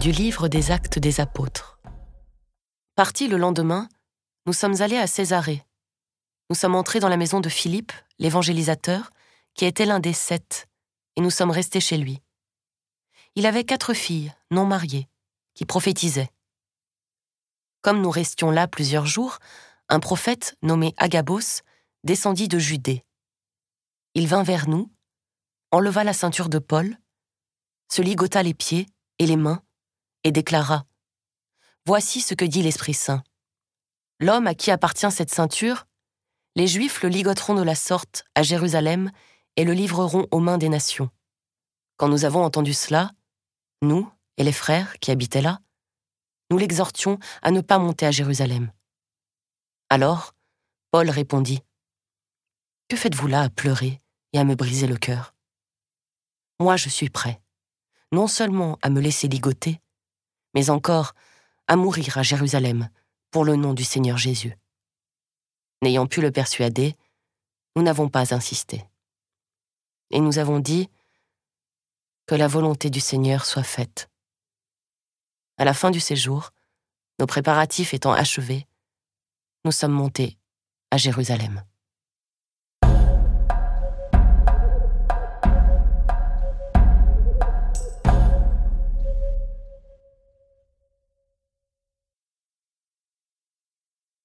du livre des actes des apôtres. Partis le lendemain, nous sommes allés à Césarée. Nous sommes entrés dans la maison de Philippe, l'évangélisateur, qui était l'un des sept, et nous sommes restés chez lui. Il avait quatre filles, non mariées, qui prophétisaient. Comme nous restions là plusieurs jours, un prophète nommé Agabos descendit de Judée. Il vint vers nous, enleva la ceinture de Paul, se ligota les pieds et les mains, et déclara Voici ce que dit l'Esprit Saint. L'homme à qui appartient cette ceinture, les Juifs le ligoteront de la sorte à Jérusalem et le livreront aux mains des nations. Quand nous avons entendu cela, nous et les frères qui habitaient là, nous l'exhortions à ne pas monter à Jérusalem. Alors, Paul répondit Que faites-vous là à pleurer et à me briser le cœur? Moi, je suis prêt, non seulement à me laisser ligoter, mais encore à mourir à Jérusalem pour le nom du Seigneur Jésus. N'ayant pu le persuader, nous n'avons pas insisté. Et nous avons dit que la volonté du Seigneur soit faite. À la fin du séjour, nos préparatifs étant achevés, nous sommes montés à Jérusalem.